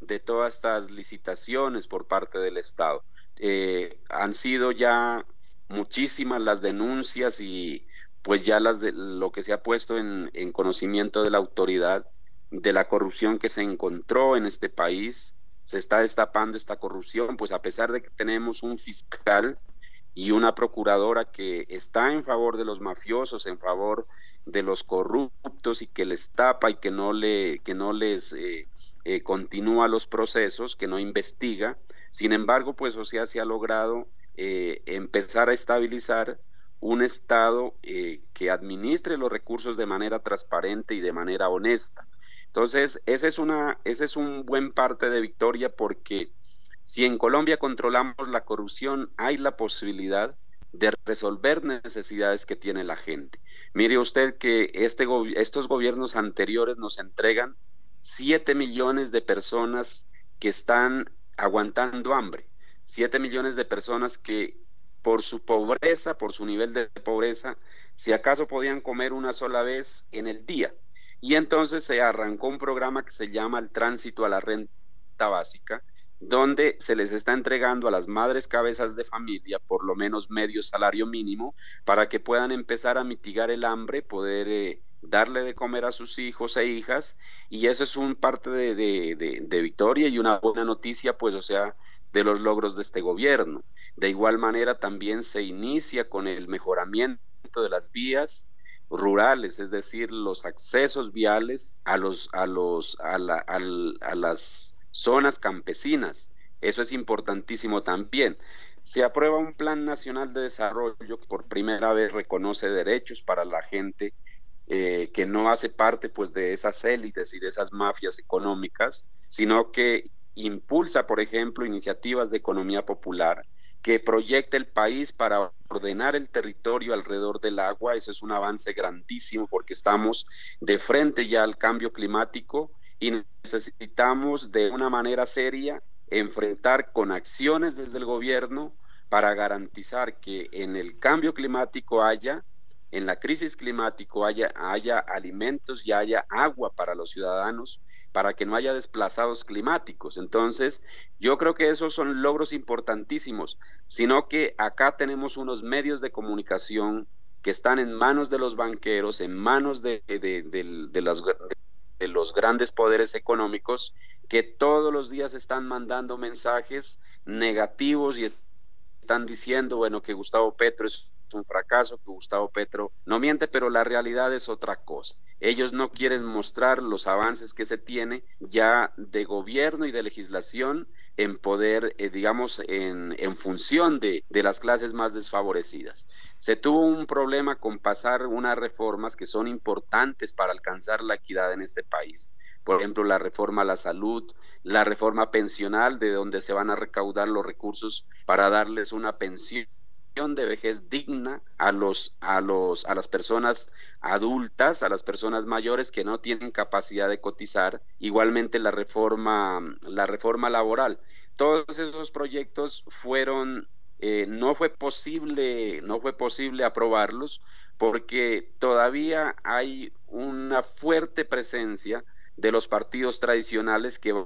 de todas estas licitaciones por parte del Estado. Eh, han sido ya muchísimas las denuncias y pues ya las de lo que se ha puesto en, en conocimiento de la autoridad de la corrupción que se encontró en este país. Se está destapando esta corrupción, pues a pesar de que tenemos un fiscal y una procuradora que está en favor de los mafiosos, en favor de los corruptos y que les tapa y que no le que no les eh, eh, continúa los procesos, que no investiga. Sin embargo, pues o sea, se ha logrado eh, empezar a estabilizar un Estado que administre los recursos de manera transparente y de manera honesta. Entonces, ese es, una, ese es un buen parte de victoria porque si en Colombia controlamos la corrupción, hay la posibilidad de resolver necesidades que tiene la gente. Mire usted que este, estos gobiernos anteriores nos entregan 7 millones de personas que están aguantando hambre, 7 millones de personas que por su pobreza, por su nivel de pobreza, si acaso podían comer una sola vez en el día. Y entonces se arrancó un programa que se llama el tránsito a la renta básica, donde se les está entregando a las madres cabezas de familia por lo menos medio salario mínimo para que puedan empezar a mitigar el hambre, poder eh, darle de comer a sus hijos e hijas, y eso es un parte de, de, de victoria y una buena noticia, pues, o sea, de los logros de este gobierno. De igual manera, también se inicia con el mejoramiento de las vías rurales, es decir, los accesos viales a los a los a, la, a, las zonas campesinas. Eso es importantísimo también. Se aprueba un plan nacional de desarrollo que por primera vez reconoce derechos para la gente eh, que no hace parte pues de esas élites y de esas mafias económicas, sino que impulsa, por ejemplo, iniciativas de economía popular que proyecta el país para ordenar el territorio alrededor del agua. Eso es un avance grandísimo porque estamos de frente ya al cambio climático y necesitamos de una manera seria enfrentar con acciones desde el gobierno para garantizar que en el cambio climático haya, en la crisis climático haya, haya alimentos y haya agua para los ciudadanos para que no haya desplazados climáticos. Entonces, yo creo que esos son logros importantísimos, sino que acá tenemos unos medios de comunicación que están en manos de los banqueros, en manos de, de, los grandes poderes económicos, que todos los días están mandando mensajes negativos y están diciendo, bueno, que Gustavo Petro es un fracaso, que Gustavo Petro no miente, pero la realidad es otra cosa. Ellos no quieren mostrar los avances que se tiene ya de gobierno y de legislación en poder, eh, digamos, en, en función de, de, las clases más desfavorecidas. Se tuvo un problema con pasar unas reformas que son importantes para alcanzar la equidad en este país. Por ejemplo, la reforma a la salud, la reforma pensional, de donde se van a recaudar los recursos para darles una pensión de vejez digna a los a los a las personas adultas, a las personas mayores que no tienen capacidad de cotizar, igualmente la reforma la reforma laboral. Todos esos proyectos fueron eh, no fue posible no fue posible aprobarlos porque todavía hay una fuerte presencia de los partidos tradicionales que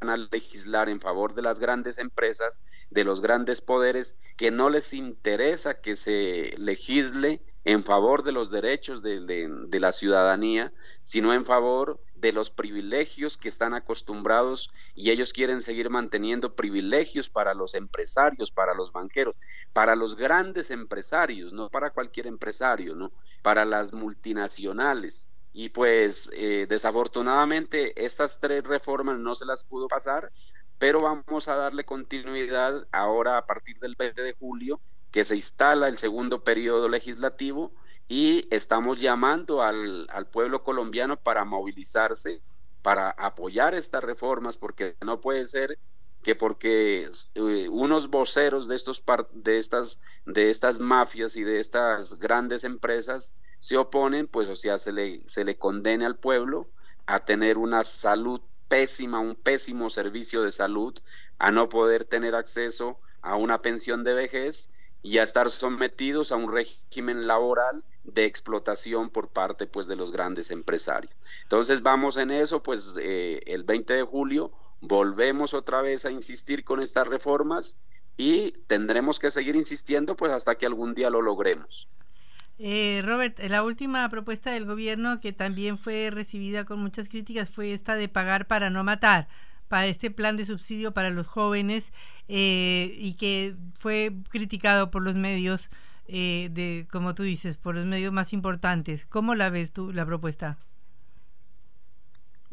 a legislar en favor de las grandes empresas, de los grandes poderes, que no les interesa que se legisle en favor de los derechos de, de, la ciudadanía, sino en favor de los privilegios que están acostumbrados y ellos quieren seguir manteniendo privilegios para los empresarios, para los banqueros, para los grandes empresarios, no para cualquier empresario, ¿no? Para las multinacionales. Y pues eh, desafortunadamente estas tres reformas no se las pudo pasar, pero vamos a darle continuidad ahora a partir del 20 de julio, que se instala el segundo periodo legislativo y estamos llamando al, al pueblo colombiano para movilizarse, para apoyar estas reformas, porque no puede ser que porque eh, unos voceros de estos de estas de estas mafias y de estas grandes empresas se oponen, pues o sea, se le, se le condene al pueblo a tener una salud pésima, un pésimo servicio de salud, a no poder tener acceso a una pensión de vejez y a estar sometidos a un régimen laboral de explotación por parte pues de los grandes empresarios. Entonces vamos en eso, pues eh, el 20 de julio volvemos otra vez a insistir con estas reformas y tendremos que seguir insistiendo pues hasta que algún día lo logremos. Eh, Robert, la última propuesta del gobierno que también fue recibida con muchas críticas fue esta de pagar para no matar, para este plan de subsidio para los jóvenes eh, y que fue criticado por los medios, eh, de, como tú dices, por los medios más importantes. ¿Cómo la ves tú la propuesta?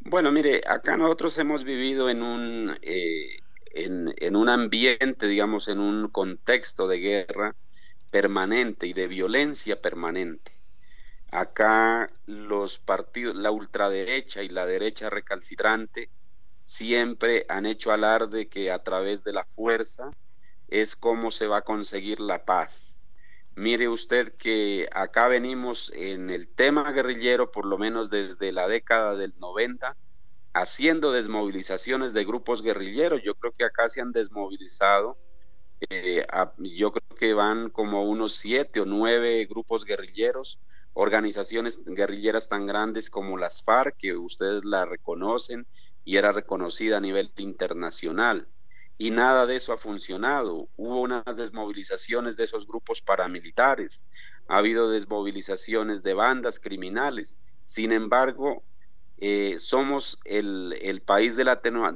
Bueno, mire, acá nosotros hemos vivido en un, eh, en, un ambiente, digamos, en un contexto de guerra permanente y de violencia permanente. Acá los partidos, la ultraderecha y la derecha recalcitrante siempre han hecho alarde que a través de la fuerza es como se va a conseguir la paz. Mire usted que acá venimos en el tema guerrillero, por lo menos desde la década del 90, haciendo desmovilizaciones de grupos guerrilleros. Yo creo que acá se han desmovilizado eh, yo creo que van como unos siete o nueve grupos guerrilleros, organizaciones guerrilleras tan grandes como las FARC, que ustedes la reconocen y era reconocida a nivel internacional. Y nada de eso ha funcionado. Hubo unas desmovilizaciones de esos grupos paramilitares, ha habido desmovilizaciones de bandas criminales. Sin embargo, eh, somos el, el país de,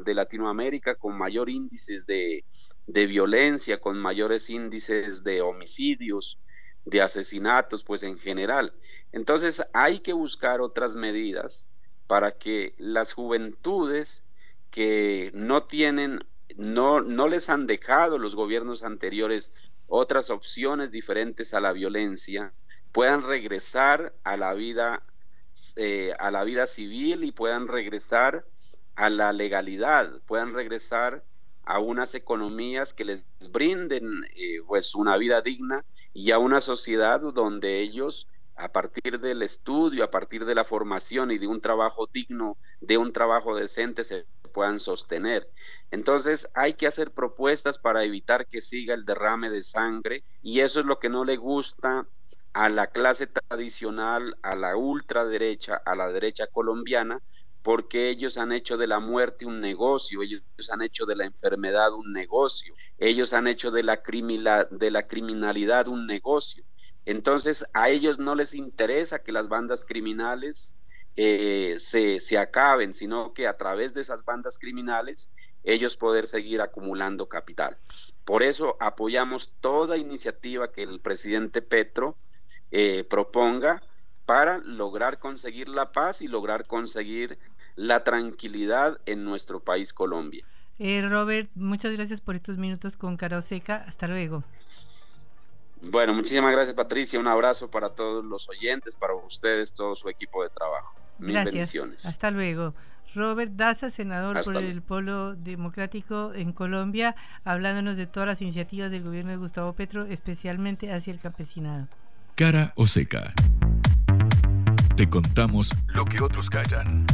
de Latinoamérica con mayor índices de, de violencia, con mayores índices de homicidios, de asesinatos, pues en general. Entonces hay que buscar otras medidas para que las juventudes que no tienen, no, no les han dejado los gobiernos anteriores otras opciones diferentes a la violencia, puedan regresar a la vida, eh, a la vida civil y puedan regresar a la legalidad, puedan regresar a unas economías que les brinden eh, pues una vida digna y a una sociedad donde ellos a partir del estudio, a partir de la formación y de un trabajo digno, de un trabajo decente se puedan sostener. Entonces hay que hacer propuestas para evitar que siga el derrame de sangre y eso es lo que no le gusta a la clase tradicional, a la ultraderecha, a la derecha colombiana, porque ellos han hecho de la muerte un negocio, ellos han hecho de la enfermedad un negocio, ellos han hecho de la, de la criminalidad un negocio. Entonces a ellos no les interesa que las bandas criminales eh, se, se acaben, sino que a través de esas bandas criminales ellos poder seguir acumulando capital. Por eso apoyamos toda iniciativa que el presidente Petro eh, proponga para lograr conseguir la paz y lograr conseguir la tranquilidad en nuestro país Colombia. Eh, Robert, muchas gracias por estos minutos con Cara Seca. Hasta luego. Bueno, muchísimas gracias Patricia. Un abrazo para todos los oyentes, para ustedes, todo su equipo de trabajo. Mil gracias. bendiciones. Hasta luego. Robert Daza, senador por el Polo Democrático en Colombia, hablándonos de todas las iniciativas del gobierno de Gustavo Petro, especialmente hacia el campesinado. Cara o seca. Te contamos lo que otros callan.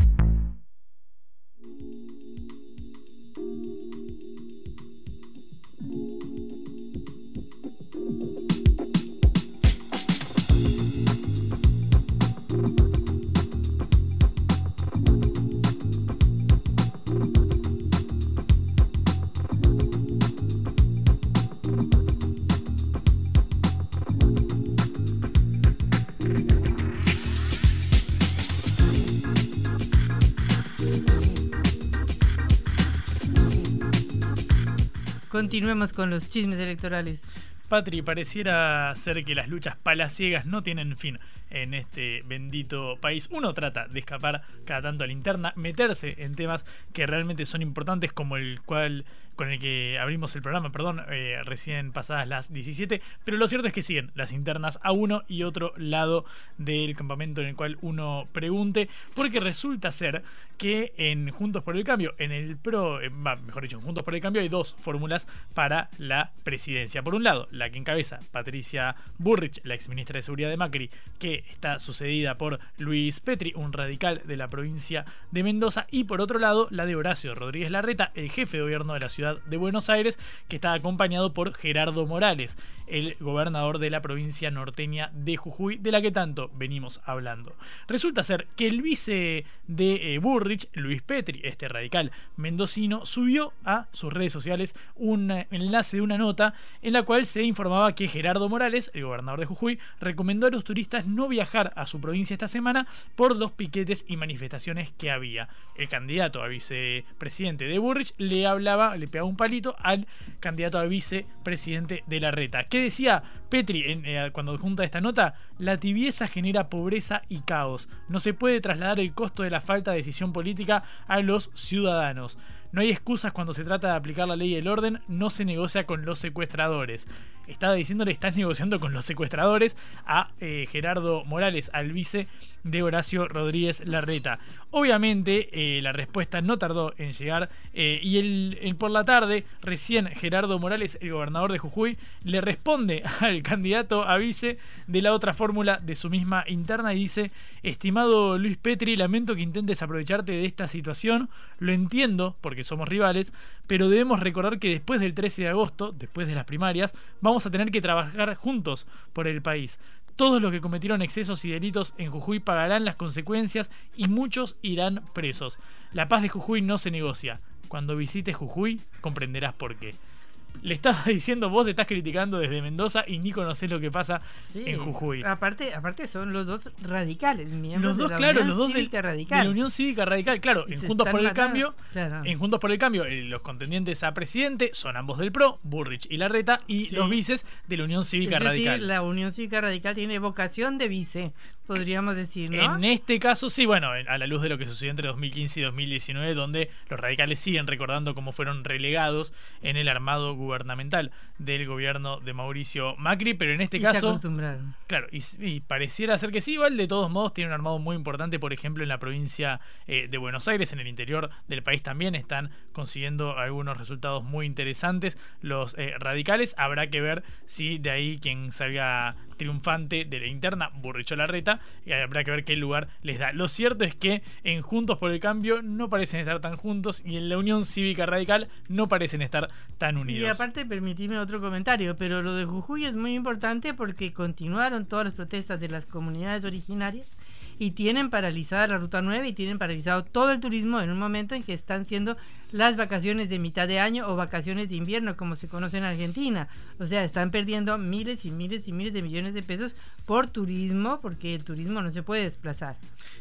Continuemos con los chismes electorales. Patri, pareciera ser que las luchas palaciegas no tienen fin en este bendito país. Uno trata de escapar cada tanto a la interna, meterse en temas que realmente son importantes, como el cual con el que abrimos el programa, perdón, eh, recién pasadas las 17, pero lo cierto es que siguen las internas a uno y otro lado del campamento en el cual uno pregunte, porque resulta ser que en Juntos por el Cambio, en el PRO, eh, mejor dicho, en Juntos por el Cambio hay dos fórmulas para la presidencia. Por un lado, la que encabeza Patricia Burrich, la exministra de Seguridad de Macri, que está sucedida por Luis Petri, un radical de la provincia de Mendoza, y por otro lado la de Horacio Rodríguez Larreta, el jefe de gobierno de la ciudad de Buenos Aires, que está acompañado por Gerardo Morales, el gobernador de la provincia norteña de Jujuy, de la que tanto venimos hablando. Resulta ser que el vice de eh, Burrich, Luis Petri, este radical mendocino, subió a sus redes sociales un eh, enlace de una nota en la cual se informaba que Gerardo Morales, el gobernador de Jujuy, recomendó a los turistas no viajar a su provincia esta semana por los piquetes y manifestaciones que había. El candidato a vicepresidente de Burrich le hablaba, le pegaba un palito al candidato a vicepresidente de la reta. ¿Qué decía Petri eh, cuando junta esta nota? La tibieza genera pobreza y caos. No se puede trasladar el costo de la falta de decisión política a los ciudadanos. No hay excusas cuando se trata de aplicar la ley y el orden, no se negocia con los secuestradores estaba diciéndole estás negociando con los secuestradores a eh, Gerardo Morales, al vice de Horacio Rodríguez Larreta. Obviamente eh, la respuesta no tardó en llegar eh, y el, por la tarde recién Gerardo Morales, el gobernador de Jujuy, le responde al candidato a vice de la otra fórmula de su misma interna y dice, estimado Luis Petri, lamento que intentes aprovecharte de esta situación, lo entiendo porque somos rivales, pero debemos recordar que después del 13 de agosto, después de las primarias, vamos a tener que trabajar juntos por el país. Todos los que cometieron excesos y delitos en Jujuy pagarán las consecuencias y muchos irán presos. La paz de Jujuy no se negocia. Cuando visites Jujuy comprenderás por qué le estaba diciendo vos estás criticando desde Mendoza y ni conocés lo que pasa en Jujuy. Aparte, aparte son los dos radicales, los dos, claro, los dos radical. de la Unión Cívica Radical, claro, en Juntos por el Cambio, en Juntos por el Cambio, los contendientes a presidente son ambos del PRO, Burrich y Larreta, y los vices de la Unión Cívica es decir, Radical. La Unión Cívica Radical tiene vocación de vice podríamos decir, ¿no? En este caso sí, bueno, a la luz de lo que sucedió entre 2015 y 2019, donde los radicales siguen recordando cómo fueron relegados en el armado gubernamental del gobierno de Mauricio Macri, pero en este caso... Claro, y, pareciera ser que sí, igual de todos modos tiene un armado muy importante, por ejemplo, en la provincia eh, de Buenos Aires, en el interior del país también están consiguiendo algunos resultados muy interesantes los eh, radicales. Habrá que ver si de ahí quien salga triunfante de la interna, Burricho Larreta, y habrá que ver qué lugar les da. Lo cierto es que en Juntos por el Cambio no parecen estar tan juntos y en la Unión Cívica Radical no parecen estar tan unidos. Y aparte, permitime otro comentario, pero lo de Jujuy es muy importante porque continuaron todas las protestas de las comunidades originarias y tienen paralizada la Ruta 9 y tienen paralizado todo el turismo en un momento en que están siendo las vacaciones de mitad de año o vacaciones de invierno, como se conoce en Argentina. O sea, están perdiendo miles y miles y miles de millones de pesos por turismo, porque el turismo no se puede desplazar.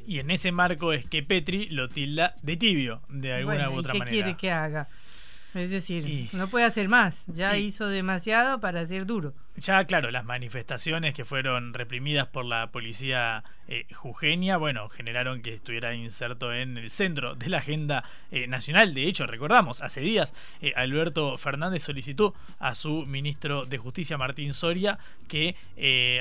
Y en ese marco es que Petri lo tilda de tibio, de alguna u otra ¿qué manera. ¿Qué quiere que haga? Es decir, no puede hacer más. Ya hizo demasiado para ser duro. Ya, claro, las manifestaciones que fueron reprimidas por la policía eh, jujeña, bueno, generaron que estuviera inserto en el centro de la agenda eh, nacional. De hecho, recordamos, hace días eh, Alberto Fernández solicitó a su ministro de Justicia, Martín Soria, que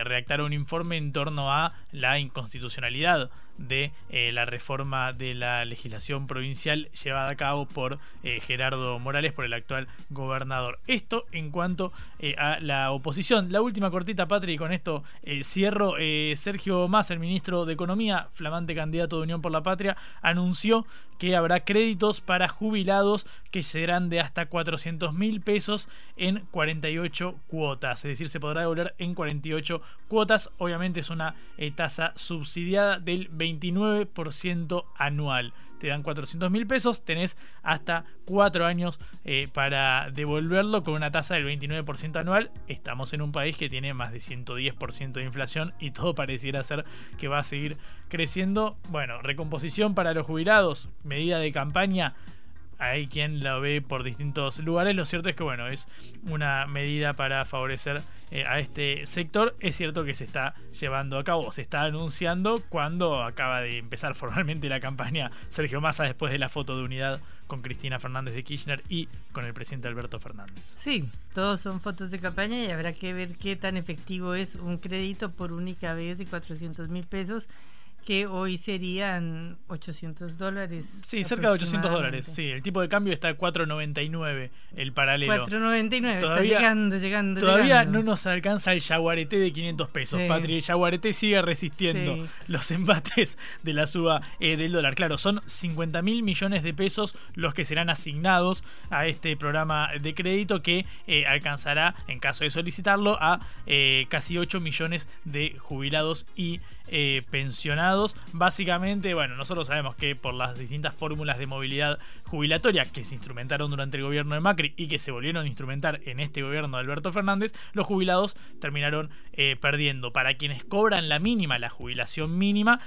redactara un informe en torno a la inconstitucionalidad de la reforma de la legislación provincial llevada a cabo por Gerardo Morales, por el actual gobernador. Esto en cuanto a la oposición la última cortita, Patri, y con esto eh, cierro. Eh, Sergio Massa, el ministro de Economía, flamante candidato de Unión por la Patria, anunció que habrá créditos para jubilados que serán de hasta 400 mil pesos en 48 cuotas. Es decir, se podrá devolver en 48 cuotas. Obviamente es una eh, tasa subsidiada del 29% anual te dan 400 mil pesos, tenés hasta 4 años eh, para devolverlo con una tasa del 29% anual. Estamos en un país que tiene más de 110% de inflación y todo pareciera ser que va a seguir creciendo. Bueno, recomposición para los jubilados, medida de campaña hay quien la ve por distintos lugares. Lo cierto es que, bueno, es una medida para favorecer eh, a este sector. Es cierto que se está llevando a cabo, se está anunciando cuando acaba de empezar formalmente la campaña Sergio Massa después de la foto de unidad con Cristina Fernández de Kirchner y con el presidente Alberto Fernández. Sí, todos son fotos de campaña y habrá que ver qué tan efectivo es un crédito por única vez de 400 mil pesos que hoy serían 800 dólares. Sí, cerca de 800 dólares. Sí, el tipo de cambio está a 4.99 el paralelo. 4.99, está llegando, llegando. Todavía no nos alcanza el yaguareté de 500 pesos, Patri. El yaguareté sigue resistiendo los embates de la suba eh, del dólar. Claro, son 50 mil millones de pesos los que serán asignados a este programa de crédito que eh, alcanzará, en caso de solicitarlo, a eh, casi 8 millones de jubilados y pensionados. Básicamente, bueno, nosotros sabemos que por las distintas fórmulas de movilidad jubilatoria que se instrumentaron durante el gobierno de Macri y que se volvieron a instrumentar en este gobierno de Alberto Fernández, los jubilados terminaron perdiendo. Para quienes cobran la mínima, la jubilación mínima,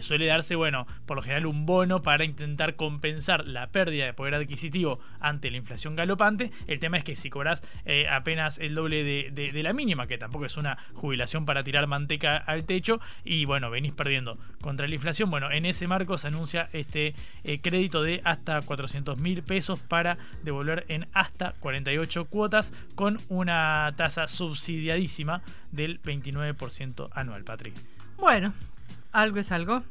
suele darse, bueno, por lo general un bono para intentar compensar la pérdida de poder adquisitivo ante la inflación galopante. El tema es que si cobras eh, apenas el doble de, la mínima, que tampoco es una jubilación para tirar manteca al techo, y bueno, venís perdiendo contra la inflación, bueno, en ese marco se anuncia este eh, crédito de hasta 400 mil pesos para devolver en hasta 48 cuotas con una tasa subsidiadísima del 29% anual, Patrick. Bueno, algo es algo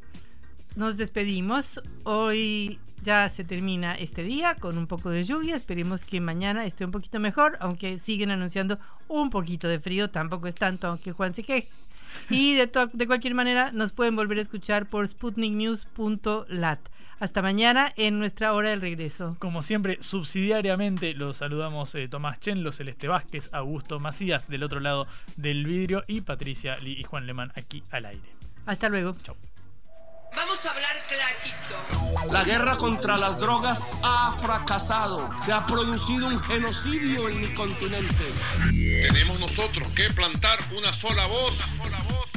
nos despedimos. Hoy ya se termina este día con un poco de lluvia. Esperemos que mañana esté un poquito mejor, aunque siguen anunciando un poquito de frío. Tampoco es tanto, aunque Juan se queje. Y de, de cualquier manera, nos pueden volver a escuchar por sputniknews.lat. Hasta mañana en nuestra hora del regreso. Como siempre, subsidiariamente los saludamos eh, Tomás Chenlo, Celeste Vázquez, Augusto Macías del otro lado del vidrio y Patricia Lee y Juan Lemán aquí al aire. Hasta luego. Chau. Vamos a hablar clarito. La guerra contra las drogas ha fracasado. Se ha producido un genocidio en mi continente. Tenemos nosotros que plantar una sola voz